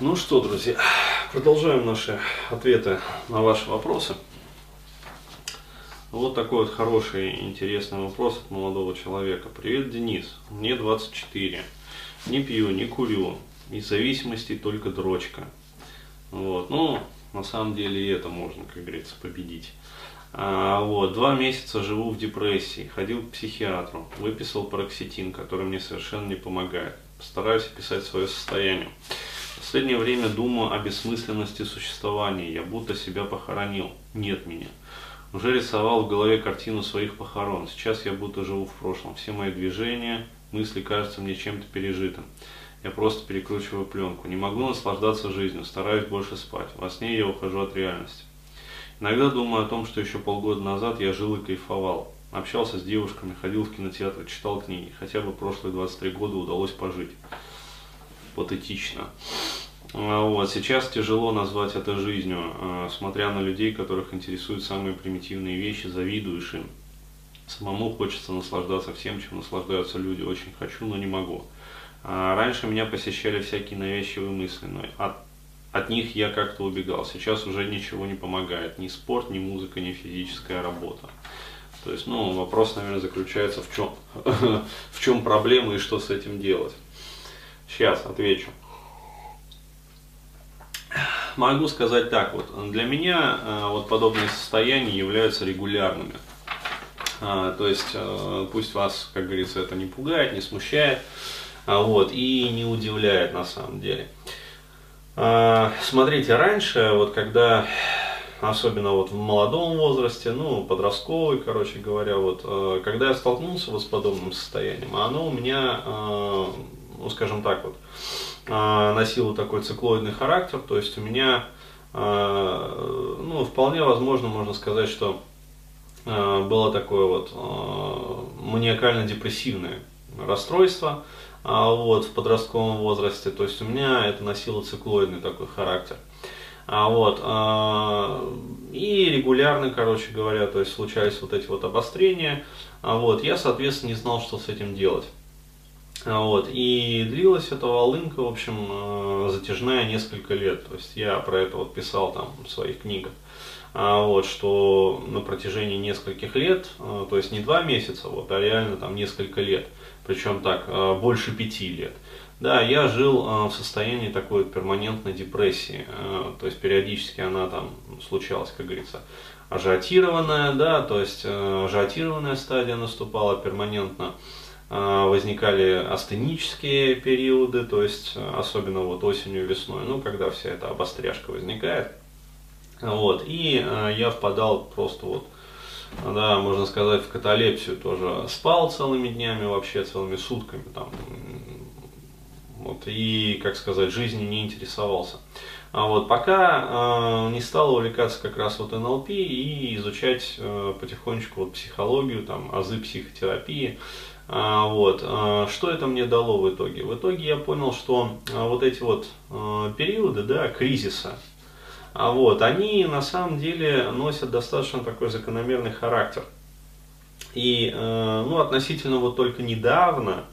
Ну что, друзья, продолжаем наши ответы на ваши вопросы. Вот такой вот хороший, интересный вопрос от молодого человека. Привет, Денис. Мне 24. Не пью, не курю. Из зависимости только дрочка. Вот. Ну, на самом деле и это можно, как говорится, победить. А, вот, два месяца живу в депрессии, ходил к психиатру, выписал пароксетин, который мне совершенно не помогает. Постараюсь описать свое состояние последнее время думаю о бессмысленности существования. Я будто себя похоронил. Нет меня. Уже рисовал в голове картину своих похорон. Сейчас я будто живу в прошлом. Все мои движения, мысли кажутся мне чем-то пережитым. Я просто перекручиваю пленку. Не могу наслаждаться жизнью, стараюсь больше спать. Во сне я ухожу от реальности. Иногда думаю о том, что еще полгода назад я жил и кайфовал. Общался с девушками, ходил в кинотеатр, читал книги. Хотя бы прошлые 23 года удалось пожить. Патетично. А, вот. Сейчас тяжело назвать это жизнью, а, смотря на людей, которых интересуют самые примитивные вещи, завидуешь им. Самому хочется наслаждаться всем, чем наслаждаются люди. Очень хочу, но не могу. А раньше меня посещали всякие навязчивые мысли, но от, от них я как-то убегал. Сейчас уже ничего не помогает. Ни спорт, ни музыка, ни физическая работа. То есть, ну, вопрос, наверное, заключается в чем, в чем проблема и что с этим делать. Сейчас отвечу могу сказать так вот. Для меня э, вот подобные состояния являются регулярными. А, то есть э, пусть вас, как говорится, это не пугает, не смущает, а, вот, и не удивляет на самом деле. А, смотрите, раньше, вот когда, особенно вот в молодом возрасте, ну, подростковый, короче говоря, вот, э, когда я столкнулся вот с подобным состоянием, оно у меня, ну, скажем так вот, а, носила такой циклоидный характер, то есть у меня, а, ну, вполне возможно, можно сказать, что а, было такое вот маниакально-депрессивное расстройство вот, в подростковом возрасте, то есть у меня это носило циклоидный такой характер. А, вот, и регулярно, короче говоря, то есть случались вот эти вот обострения. А, вот, я, соответственно, не знал, что с этим делать. Вот. И длилась эта волынка, в общем, э, затяжная несколько лет. То есть я про это вот писал там в своих книгах. А вот, что на протяжении нескольких лет, э, то есть не два месяца, вот, а реально там несколько лет, причем так, э, больше пяти лет, да, я жил в состоянии такой перманентной депрессии, то есть периодически она там случалась, как говорится, ажиотированная, да, то есть ажиотированная стадия наступала перманентно, а, возникали астенические периоды, то есть э, особенно вот осенью, весной, ну, когда вся эта обостряшка возникает. Вот, и э, я впадал просто вот, да, можно сказать, в каталепсию тоже. Спал целыми днями, вообще целыми сутками там. Вот, и, как сказать, жизнью не интересовался. А вот пока э, не стал увлекаться как раз вот НЛП и изучать э, потихонечку вот психологию, там, азы психотерапии, а, вот. А, что это мне дало в итоге? В итоге я понял, что а, вот эти вот периоды да, кризиса, вот, они на самом деле носят достаточно такой закономерный характер. И ну, относительно вот только недавно,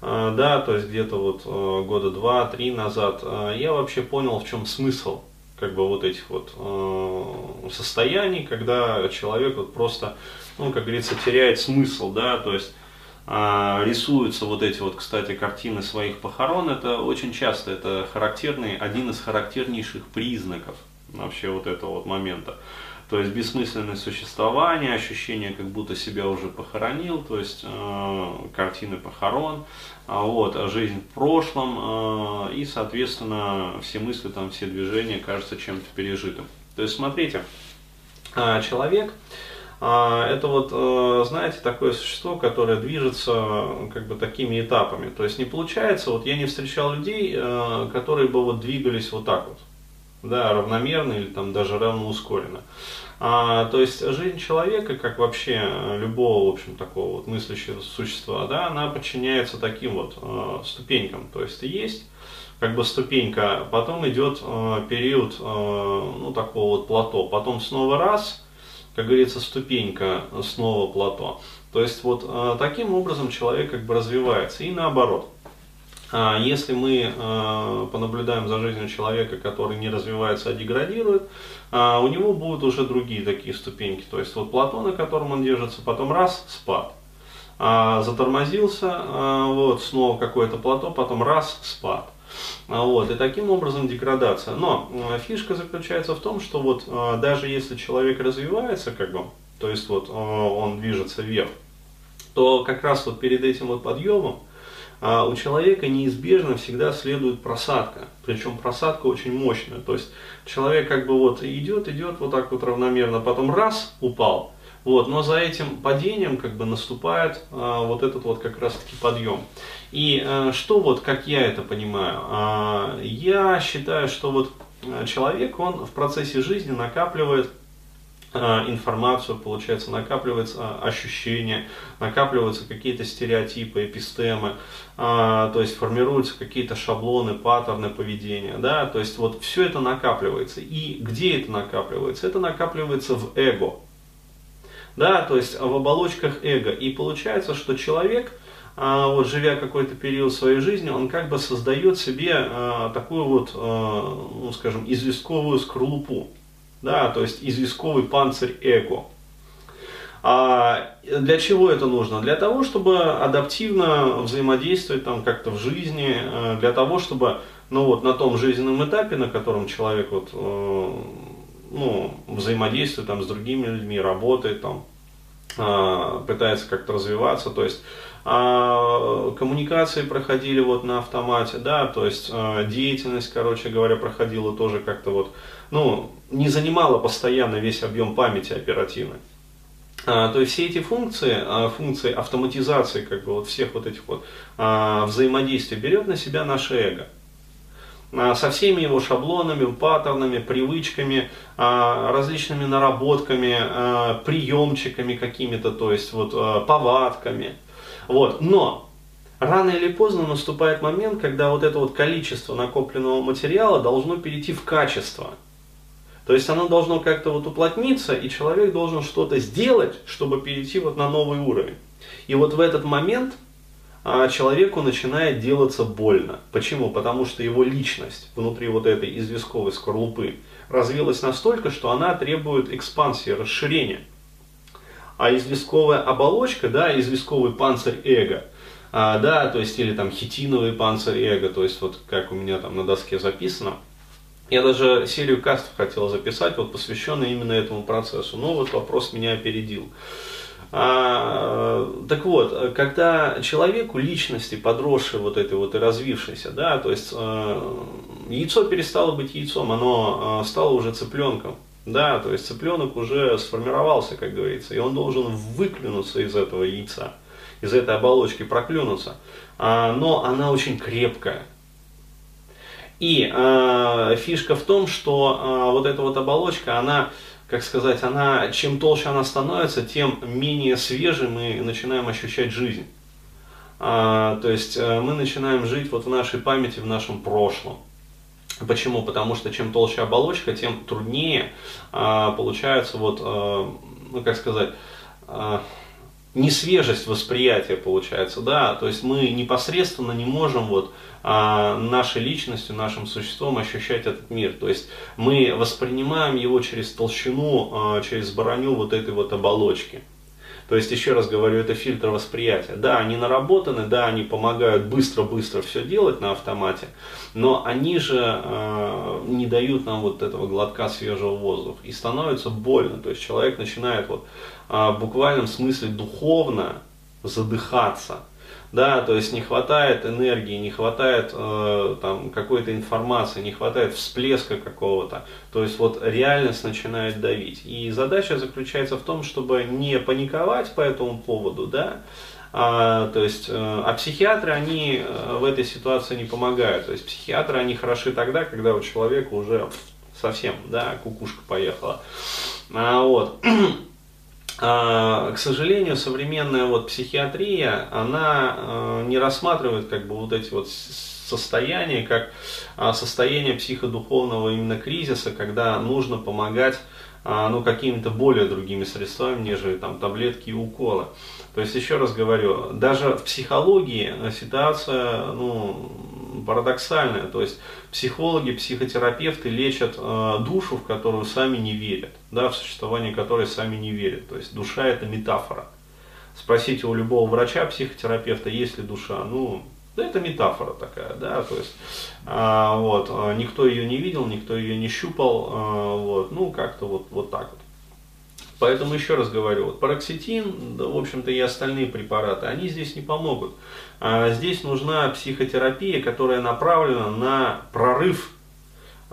да, то есть где-то вот года два-три назад, я вообще понял, в чем смысл как бы вот этих вот состояний, когда человек вот просто, ну, как говорится, теряет смысл, да, то есть а, рисуются вот эти вот, кстати, картины своих похорон, это очень часто, это характерный, один из характернейших признаков вообще вот этого вот момента. То есть бессмысленное существование, ощущение, как будто себя уже похоронил, то есть э, картины похорон, а вот, а жизнь в прошлом, э, и, соответственно, все мысли, там, все движения кажутся чем-то пережитым. То есть, смотрите, э, человек, а, это вот, э, знаете, такое существо, которое движется как бы такими этапами. То есть не получается, вот я не встречал людей, э, которые бы вот двигались вот так вот, да, равномерно или там даже равноускоренно. А, то есть жизнь человека, как вообще любого, в общем, такого вот мыслящего существа, да, она подчиняется таким вот э, ступенькам. То есть есть как бы ступенька, потом идет э, период, э, ну, такого вот плато, потом снова раз, как говорится, ступенька снова плато. То есть вот э, таким образом человек как бы развивается и наоборот. А если мы э, понаблюдаем за жизнью человека, который не развивается, а деградирует, у него будут уже другие такие ступеньки. То есть вот плато, на котором он держится, потом раз, спад. А, затормозился, а, вот, снова какое-то плато, потом раз, спад. А, вот, и таким образом деградация. Но э, фишка заключается в том, что вот э, даже если человек развивается, как бы, то есть вот э, он движется вверх, то как раз вот перед этим вот подъемом у человека неизбежно всегда следует просадка. Причем просадка очень мощная. То есть человек как бы вот идет, идет вот так вот равномерно, потом раз упал. Вот, но за этим падением как бы наступает а, вот этот вот как раз таки подъем. И а, что вот, как я это понимаю, а, я считаю, что вот а, человек, он в процессе жизни накапливает а, информацию, получается, накапливается ощущения, накапливаются какие-то стереотипы, эпистемы, а, то есть формируются какие-то шаблоны, паттерны поведения, да, то есть вот все это накапливается. И где это накапливается? Это накапливается в эго, да, то есть в оболочках эго. И получается, что человек, а, вот живя какой-то период своей жизни, он как бы создает себе такую вот, ну скажем, известковую скорлупу да, то есть известковый панцирь эго. А для чего это нужно? Для того, чтобы адаптивно взаимодействовать там как-то в жизни, для того, чтобы ну вот на том жизненном этапе, на котором человек вот, э, ну, взаимодействует там с другими людьми, работает там, пытается как-то развиваться, то есть а, коммуникации проходили вот на автомате, да, то есть деятельность, короче говоря, проходила тоже как-то вот ну, не занимала постоянно весь объем памяти оперативной. А, то есть все эти функции, а, функции автоматизации как бы вот всех вот этих вот а, взаимодействий берет на себя наше эго. А, со всеми его шаблонами, паттернами, привычками, а, различными наработками, а, приемчиками какими-то, то есть вот повадками. Вот. Но рано или поздно наступает момент, когда вот это вот количество накопленного материала должно перейти в качество. То есть оно должно как-то вот уплотниться, и человек должен что-то сделать, чтобы перейти вот на новый уровень. И вот в этот момент человеку начинает делаться больно. Почему? Потому что его личность внутри вот этой известковой скорлупы развилась настолько, что она требует экспансии, расширения. А известковая оболочка, да, известковый панцирь эго, а, да, то есть или там хитиновый панцирь эго, то есть вот как у меня там на доске записано – я даже серию кастов хотел записать, вот посвященную именно этому процессу, но вот вопрос меня опередил. А, так вот, когда человеку, личности, подросшей вот этой вот и развившейся, да, то есть э, яйцо перестало быть яйцом, оно э, стало уже цыпленком, да, то есть цыпленок уже сформировался, как говорится, и он должен выклюнуться из этого яйца, из этой оболочки проклюнуться, а, но она очень крепкая, и э, фишка в том, что э, вот эта вот оболочка, она, как сказать, она, чем толще она становится, тем менее свежей мы начинаем ощущать жизнь. Э, то есть э, мы начинаем жить вот в нашей памяти, в нашем прошлом. Почему? Потому что чем толще оболочка, тем труднее э, получается вот, э, ну как сказать, э, несвежесть восприятия получается, да, то есть мы непосредственно не можем вот а, нашей личностью, нашим существом ощущать этот мир, то есть мы воспринимаем его через толщину, а, через броню вот этой вот оболочки. То есть, еще раз говорю, это фильтр восприятия. Да, они наработаны, да, они помогают быстро-быстро все делать на автомате, но они же э, не дают нам вот этого глотка свежего воздуха. И становится больно. То есть, человек начинает вот э, в буквальном смысле духовно задыхаться да, то есть не хватает энергии, не хватает э, там какой-то информации, не хватает всплеска какого-то, то есть вот реальность начинает давить. И задача заключается в том, чтобы не паниковать по этому поводу, да, а, то есть, э, а психиатры, они э, в этой ситуации не помогают. То есть психиатры, они хороши тогда, когда у человека уже совсем, да, кукушка поехала. А, вот. А, к сожалению, современная вот психиатрия, она э, не рассматривает как бы вот эти вот состояния, как а, состояние психодуховного именно кризиса, когда нужно помогать а, ну, какими-то более другими средствами, нежели там таблетки и уколы. То есть, еще раз говорю, даже в психологии ситуация, ну, парадоксальная. То есть, психологи, психотерапевты лечат э, душу, в которую сами не верят, да, в существование которой сами не верят. То есть, душа это метафора. Спросите у любого врача, психотерапевта, есть ли душа. Ну, да это метафора такая, да, то есть, а, вот, а, никто ее не видел, никто ее не щупал, а, вот, ну, как-то вот, вот так вот. Поэтому еще раз говорю, вот пароксетин, да, в общем-то, и остальные препараты, они здесь не помогут. А здесь нужна психотерапия, которая направлена на прорыв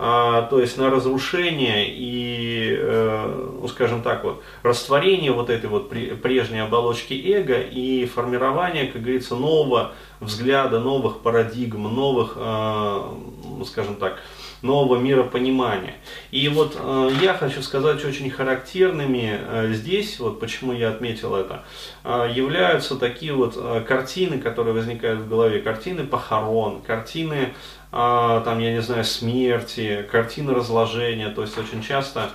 а, то есть на разрушение и, э, ну, скажем так, вот, растворение вот этой вот прежней оболочки эго и формирование, как говорится, нового взгляда, новых парадигм, новых, ну, скажем так, нового миропонимания. И вот э, я хочу сказать, очень характерными э, здесь, вот почему я отметил это, являются такие вот картины, которые возникают в голове, картины похорон, картины а, там, я не знаю, смерти, картины разложения, то есть очень часто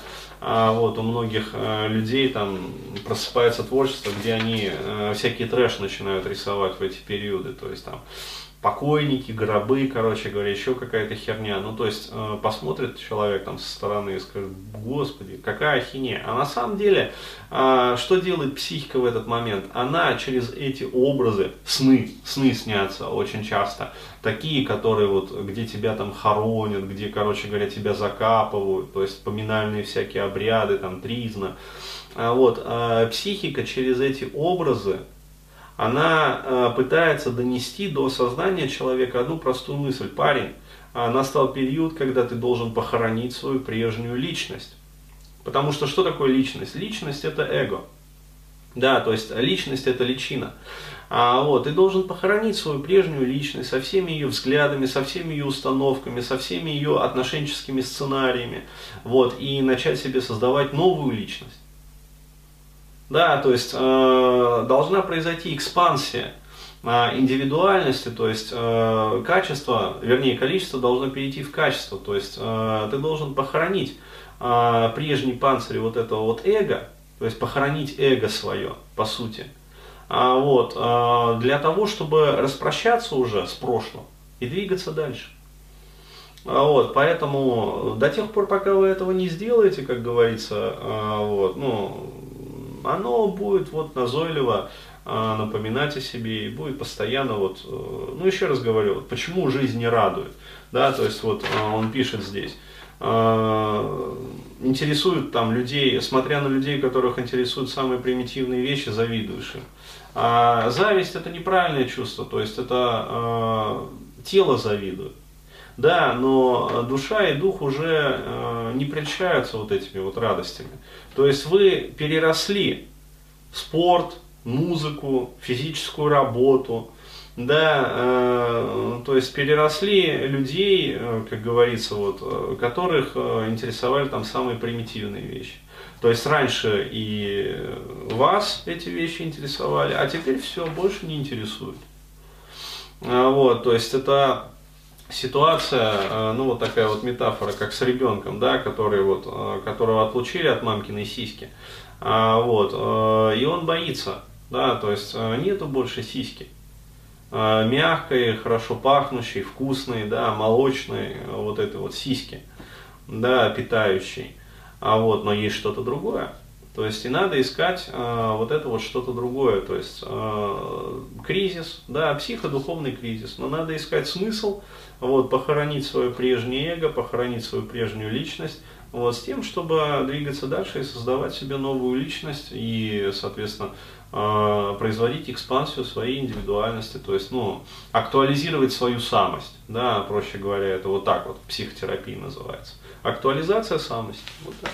а, вот у многих а, людей там просыпается творчество, где они а, всякие трэш начинают рисовать в эти периоды, то есть там покойники, гробы, короче говоря, еще какая-то херня. Ну, то есть, э, посмотрит человек там со стороны и скажет, господи, какая ахинея. А на самом деле, э, что делает психика в этот момент? Она через эти образы, сны, сны снятся очень часто, такие, которые вот, где тебя там хоронят, где, короче говоря, тебя закапывают, то есть, поминальные всякие обряды, там, тризна. А вот, э, психика через эти образы, она э, пытается донести до сознания человека одну простую мысль. Парень, э, настал период, когда ты должен похоронить свою прежнюю личность. Потому что что такое личность? Личность это эго. Да, то есть личность это личина. А вот, ты должен похоронить свою прежнюю личность со всеми ее взглядами, со всеми ее установками, со всеми ее отношенческими сценариями. Вот, и начать себе создавать новую личность. Да, то есть э, должна произойти экспансия э, индивидуальности, то есть э, качество, вернее количество должно перейти в качество, то есть э, ты должен похоронить э, прежний панцирь вот этого вот эго, то есть похоронить эго свое, по сути, а, вот, э, для того, чтобы распрощаться уже с прошлым и двигаться дальше. А, вот, поэтому до тех пор, пока вы этого не сделаете, как говорится, э, вот, ну, оно будет вот назойливо э, напоминать о себе и будет постоянно вот, э, ну еще раз говорю, вот, почему жизнь не радует, да, то есть вот э, он пишет здесь, интересуют там людей, смотря на людей, которых интересуют самые примитивные вещи, завидуешь им. А зависть это неправильное чувство, то есть это тело завидует. Да, но душа и дух уже э, не прельщаются вот этими вот радостями. То есть вы переросли спорт, музыку, физическую работу, да, э, то есть переросли людей, э, как говорится, вот, э, которых э, интересовали там самые примитивные вещи. То есть раньше и вас эти вещи интересовали, а теперь все, больше не интересует. А, вот, то есть это ситуация, э, ну вот такая вот метафора, как с ребенком, да, который вот, э, которого отлучили от мамкиной сиськи, а, вот, э, и он боится, да, то есть нету больше сиськи, мягкой, хорошо пахнущей, вкусной, да, молочной, вот этой вот сиськи, да, питающей, а вот, но есть что-то другое. То есть и надо искать э, вот это вот что-то другое, то есть э, кризис, да, психодуховный кризис, но надо искать смысл, вот, похоронить свое прежнее эго, похоронить свою прежнюю личность, вот, с тем, чтобы двигаться дальше и создавать себе новую личность и, соответственно, э, производить экспансию своей индивидуальности, то есть, ну, актуализировать свою самость, да, проще говоря, это вот так вот, психотерапия называется. Актуализация самости, вот так.